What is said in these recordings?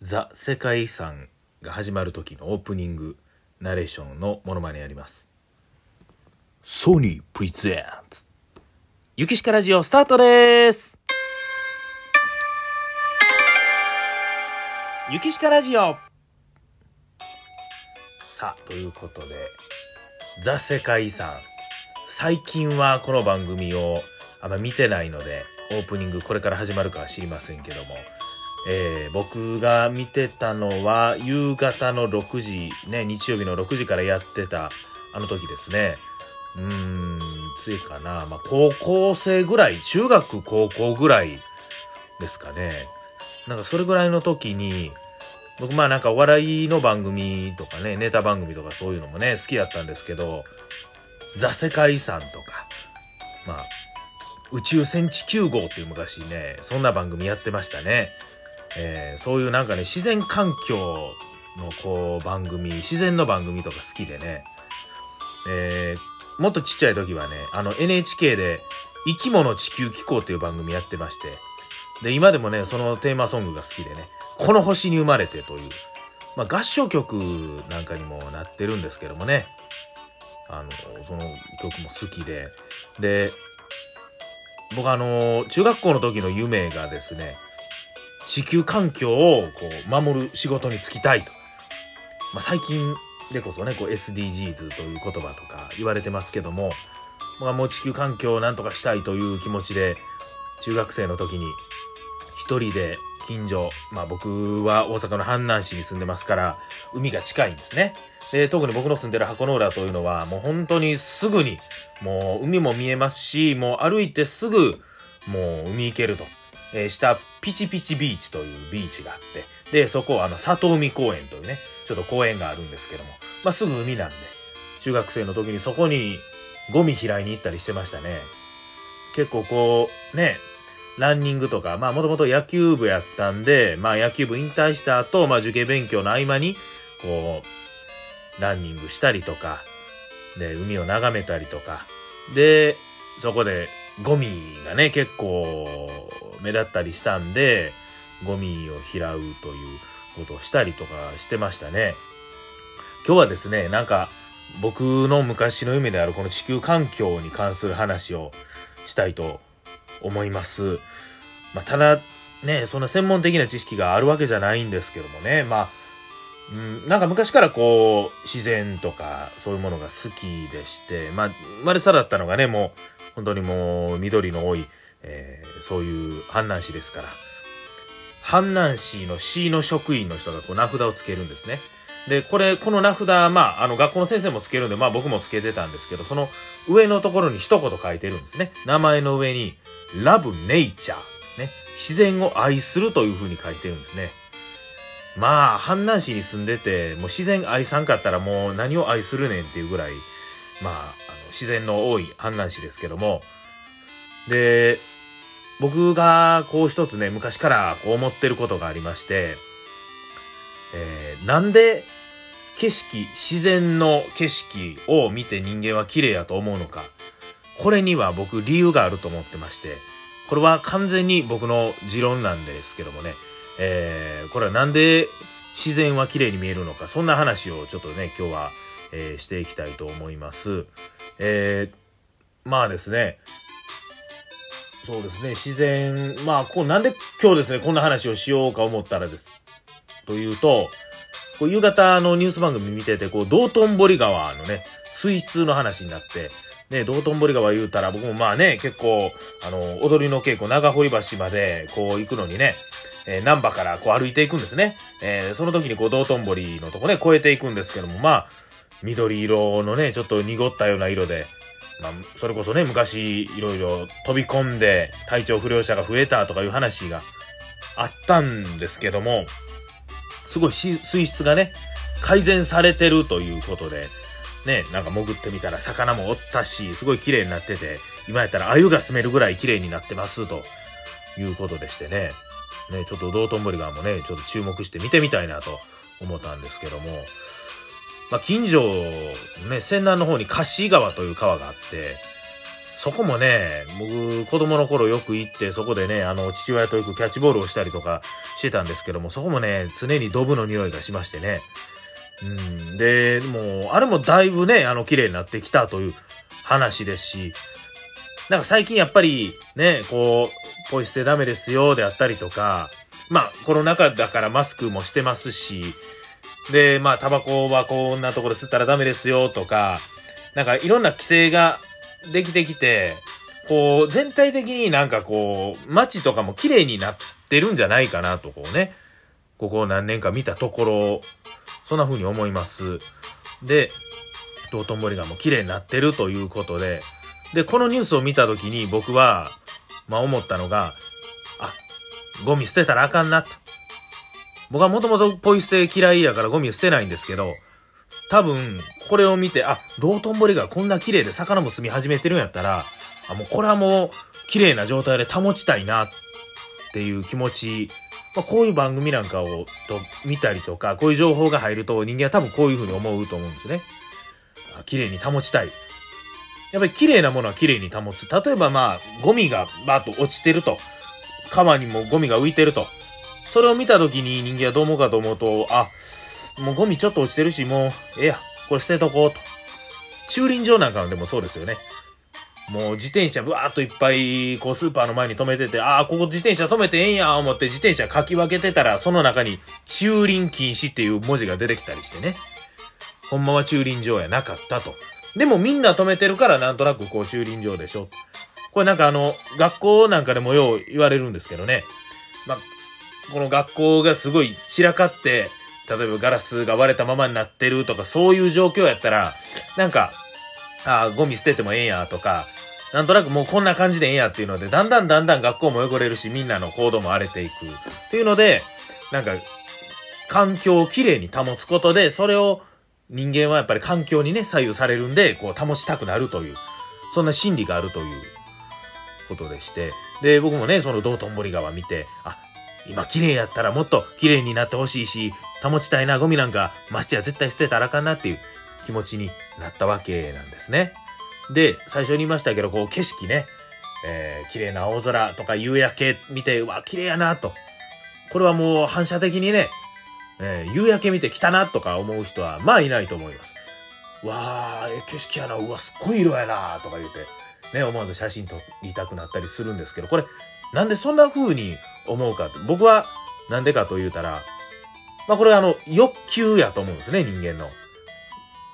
ザ・世界遺産が始まる時のオープニングナレーションのモノマネやります。ソニープレゼンツゆきしかラジオスタートですゆきしかラジオさあ、ということで、ザ・世界遺産。最近はこの番組をあんま見てないので、オープニングこれから始まるかは知りませんけども、えー僕が見てたのは夕方の6時、ね、日曜日の6時からやってたあの時ですね。うーん、ついかな。まあ、高校生ぐらい、中学高校ぐらいですかね。なんかそれぐらいの時に、僕まあなんかお笑いの番組とかね、ネタ番組とかそういうのもね、好きやったんですけど、ザ世界遺産とか、まあ、宇宙船地球号っていう昔ね、そんな番組やってましたね。えーそういうなんかね、自然環境のこう番組、自然の番組とか好きでね、えーもっとちっちゃい時はね、あの NHK で生き物地球機構っていう番組やってまして、で、今でもね、そのテーマソングが好きでね、この星に生まれてという、まあ合唱曲なんかにもなってるんですけどもね、あの、その曲も好きで、で、僕あの、中学校の時の夢がですね、地球環境をこう守る仕事に就きたいと。まあ、最近でこそね、こう SDGs という言葉とか言われてますけども、まあ、もう地球環境をなんとかしたいという気持ちで、中学生の時に一人で近所、まあ僕は大阪の阪南市に住んでますから、海が近いんですね。で、特に僕の住んでる箱の浦というのは、もう本当にすぐに、もう海も見えますし、もう歩いてすぐ、もう海行けると。えー下、ピチピチビーチというビーチがあって、で、そこはあの、里海公園というね、ちょっと公園があるんですけども、まあすぐ海なんで、中学生の時にそこにゴミ拾いに行ったりしてましたね。結構こう、ね、ランニングとか、まあもともと野球部やったんで、まあ野球部引退した後、まあ受験勉強の合間に、こう、ランニングしたりとか、で、海を眺めたりとか、で、そこでゴミがね、結構目立ったりしたんで、ゴミを拾うということをしたりとかしてましたね。今日はですね、なんか僕の昔の夢であるこの地球環境に関する話をしたいと思います。まあ、ただ、ね、そんな専門的な知識があるわけじゃないんですけどもね、まあ、なんか昔からこう、自然とかそういうものが好きでして、まあ、生まれ育ったのがね、もう、本当にもう、緑の多い、えーそういう阪南市ですから、阪南市の市の職員の人がこう名札をつけるんですね。で、これ、この名札、まあ、あの、学校の先生もつけるんで、まあ僕もつけてたんですけど、その上のところに一言書いてるんですね。名前の上に、Love Nature。ね。自然を愛するという風に書いてるんですね。まあ、阪南市に住んでて、もう自然愛さんかったらもう何を愛するねんっていうぐらい、まあ、自然の多い阪南市ですけども、で、僕がこう一つね、昔からこう思ってることがありまして、えーなんで景色、自然の景色を見て人間は綺麗やと思うのか。これには僕理由があると思ってまして、これは完全に僕の持論なんですけどもね、えーこれはなんで自然は綺麗に見えるのか、そんな話をちょっとね、今日は、えーしていきたいと思います。えーまあですね、そうですね、自然、まあ、こう、なんで今日ですね、こんな話をしようか思ったらです。というと、こう夕方のニュース番組見てて、こう、道頓堀川のね、水質の話になって、ね、道頓堀川言うたら、僕もまあね、結構、あの、踊りの稽古、長堀橋まで、こう、行くのにね、えー、南波からこう歩いていくんですね。えーその時にこう、道頓堀のとこね、越えていくんですけども、まあ、緑色のね、ちょっと濁ったような色で、まあ、それこそね、昔、いろいろ飛び込んで体調不良者が増えたとかいう話があったんですけども、すごい水質がね、改善されてるということで、ね、なんか潜ってみたら魚もおったし、すごい綺麗になってて、今やったら鮎が住めるぐらい綺麗になってます、ということでしてね、ね、ちょっと道頓堀川もね、ちょっと注目して見てみたいなと思ったんですけども、まあ、近所、ね、仙南の方に樫川という川があって、そこもね、僕、子供の頃よく行って、そこでね、あの、父親とよくキャッチボールをしたりとかしてたんですけども、そこもね、常にドブの匂いがしましてね。うん。で、もう、あれもだいぶね、あの、綺麗になってきたという話ですし、なんか最近やっぱり、ね、こう、ポイ捨てダメですよ、であったりとか、まあ、コロナ禍だからマスクもしてますし、で、まあ、タバコはこんなところ吸ったらダメですよ、とか、なんかいろんな規制ができてきて、こう、全体的になんかこう、街とかも綺麗になってるんじゃないかなと、こうね、ここ何年か見たところ、そんな風に思います。で、道頓堀がもう綺麗になってるということで、で、このニュースを見たときに僕は、まあ思ったのが、あ、ゴミ捨てたらあかんなと。僕はもともとポイ捨て嫌いやからゴミ捨てないんですけど、多分、これを見て、あ、道頓堀がこんな綺麗で魚も住み始めてるんやったら、あ、もうこれはもう綺麗な状態で保ちたいなっていう気持ち、まあ、こういう番組なんかをと見たりとか、こういう情報が入ると人間は多分こういう風に思うと思うんですね。あ綺麗に保ちたい。やっぱり綺麗なものは綺麗に保つ。例えばまあ、ゴミがバーッと落ちてると。川にもゴミが浮いてると。それを見た時に人間はどう思うかと思うと、あ、もうゴミちょっと落ちてるし、もう、ええや、これ捨てとこうと。駐輪場なんかでもそうですよね。もう自転車ぶわーっといっぱい、こうスーパーの前に止めてて、ああ、ここ自転車止めてええんや、思って自転車書き分けてたら、その中に駐輪禁止っていう文字が出てきたりしてね。ほんまは駐輪場やなかったと。でもみんな止めてるからなんとなくこう駐輪場でしょ。これなんかあの、学校なんかでもよう言われるんですけどね。まあ、この学校がすごい散らかって、例えばガラスが割れたままになってるとか、そういう状況やったら、なんか、ああ、ゴミ捨ててもええんやとか、なんとなくもうこんな感じでええんやっていうので、だんだんだんだん学校も汚れるし、みんなの行動も荒れていく。っていうので、なんか、環境をきれいに保つことで、それを人間はやっぱり環境にね、左右されるんで、こう保ちたくなるという、そんな心理があるということでして、で、僕もね、その道頓堀川見て、あ、今綺麗やったらもっと綺麗になってほしいし、保ちたいな、ゴミなんか、ましてや絶対捨てたらあかんなっていう気持ちになったわけなんですね。で、最初に言いましたけど、こう景色ね、えー、綺麗な青空とか夕焼け見て、うわ、綺麗やなと。これはもう反射的にね、えー、夕焼け見て来たなとか思う人は、まあいないと思います。わー、え景色やな、うわ、すっごい色やなとか言うて、ね、思わず写真撮りたくなったりするんですけど、これ、なんでそんな風に思うかって、僕は、なんでかと言うたら、まあこれはあの、欲求やと思うんですね、人間の。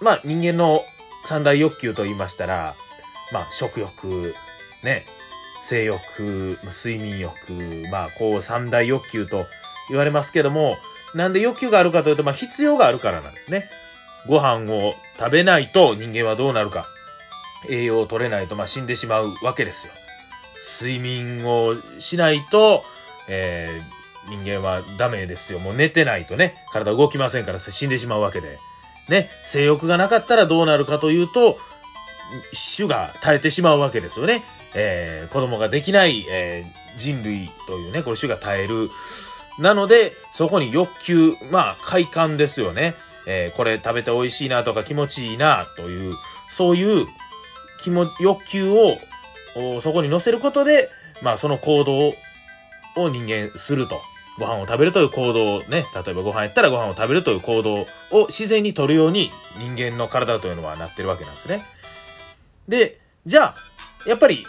まあ人間の三大欲求と言いましたら、まあ食欲、ね、性欲、睡眠欲、まあこう三大欲求と言われますけども、なんで欲求があるかというと、まあ必要があるからなんですね。ご飯を食べないと人間はどうなるか。栄養を取れないとまあ死んでしまうわけですよ。睡眠をしないと、えー、人間はダメですよ。もう寝てないとね、体動きませんから死んでしまうわけで。ね、性欲がなかったらどうなるかというと、種が絶えてしまうわけですよね。えー、子供ができない、えー、人類というね、これ種が絶える。なので、そこに欲求、まあ、快感ですよね。えー、これ食べて美味しいなとか気持ちいいなという、そういう気も、欲求をそこに乗せることで、まあその行動を人間すると。ご飯を食べるという行動をね、例えばご飯やったらご飯を食べるという行動を自然に取るように人間の体というのはなってるわけなんですね。で、じゃあ、やっぱり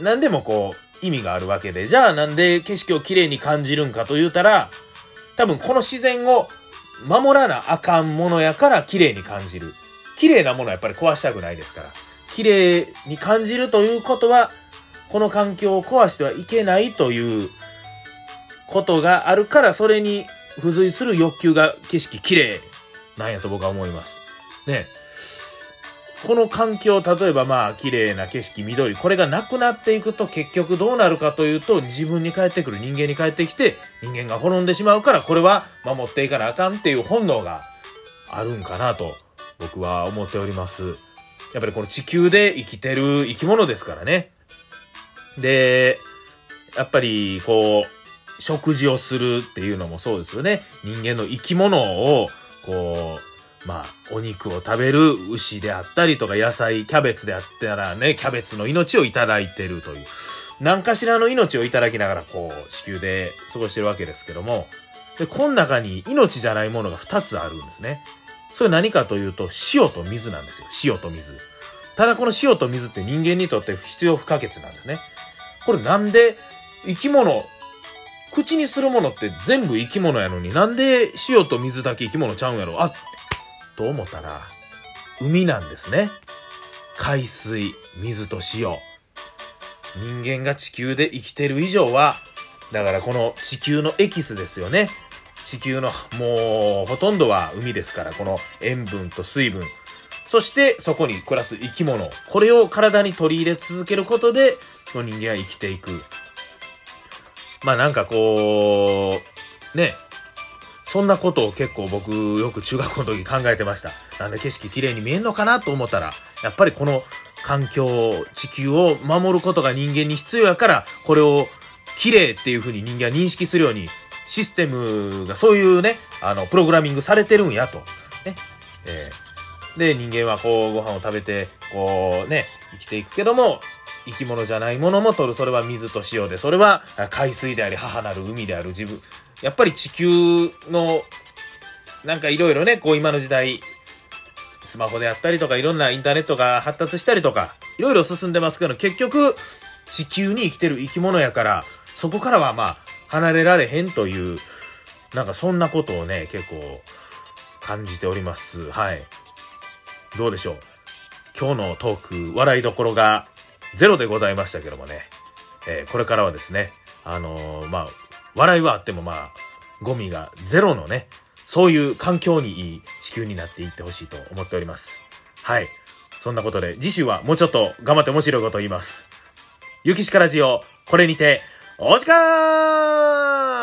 何でもこう意味があるわけで、じゃあなんで景色をきれいに感じるんかと言うたら、多分この自然を守らなあかんものやから綺麗に感じる。綺麗なものはやっぱり壊したくないですから。綺麗に感じるということは、この環境を壊してはいけないということがあるから、それに付随する欲求が景色綺麗なんやと僕は思います。ね。この環境、例えばまあ綺麗な景色、緑、これがなくなっていくと結局どうなるかというと自分に返ってくる人間に返ってきて人間が滅んでしまうからこれは守っていかなあかんっていう本能があるんかなと僕は思っております。やっぱりこの地球で生きてる生き物ですからね。で、やっぱりこう、食事をするっていうのもそうですよね。人間の生き物を、こう、まあ、お肉を食べる牛であったりとか、野菜、キャベツであったらね、キャベツの命をいただいてるという、何かしらの命をいただきながら、こう、地球で過ごしてるわけですけども、で、この中に命じゃないものが2つあるんですね。それ何かというと、塩と水なんですよ。塩と水。ただこの塩と水って人間にとって必要不可欠なんですね。これなんで生き物、口にするものって全部生き物やのになんで塩と水だけ生き物ちゃうんやろ？あと思ったら、海なんですね。海水、水と塩。人間が地球で生きてる以上は、だからこの地球のエキスですよね。地球のもうほとんどは海ですから、この塩分と水分。そしてそこに暮らす生き物。これを体に取り入れ続けることで、人間は生きていく。まあなんかこう、ね、そんなことを結構僕よく中学校の時考えてました。なんで景色綺麗に見えんのかなと思ったら、やっぱりこの環境、地球を守ることが人間に必要やから、これを綺麗っていう風に人間は認識するように、システムがそういうね、あの、プログラミングされてるんやと。ね。えー、で、人間はこう、ご飯を食べて、こうね、生きていくけども、生き物じゃないものも取る。それは水と塩で、それは海水であり、母なる海である自分、やっぱり地球の、なんかいろいろね、こう今の時代、スマホであったりとか、いろんなインターネットが発達したりとか、いろいろ進んでますけど、結局、地球に生きてる生き物やから、そこからはまあ、離れられへんという、なんかそんなことをね、結構、感じております。はい。どうでしょう。今日のトーク、笑いどころがゼロでございましたけどもね。えー、これからはですね、あのー、まあ、笑いはあってもまあ、ゴミがゼロのね、そういう環境にいい地球になっていってほしいと思っております。はい。そんなことで、次週はもうちょっと頑張って面白いこと言います。ゆきしかラジオ、これにて、お時間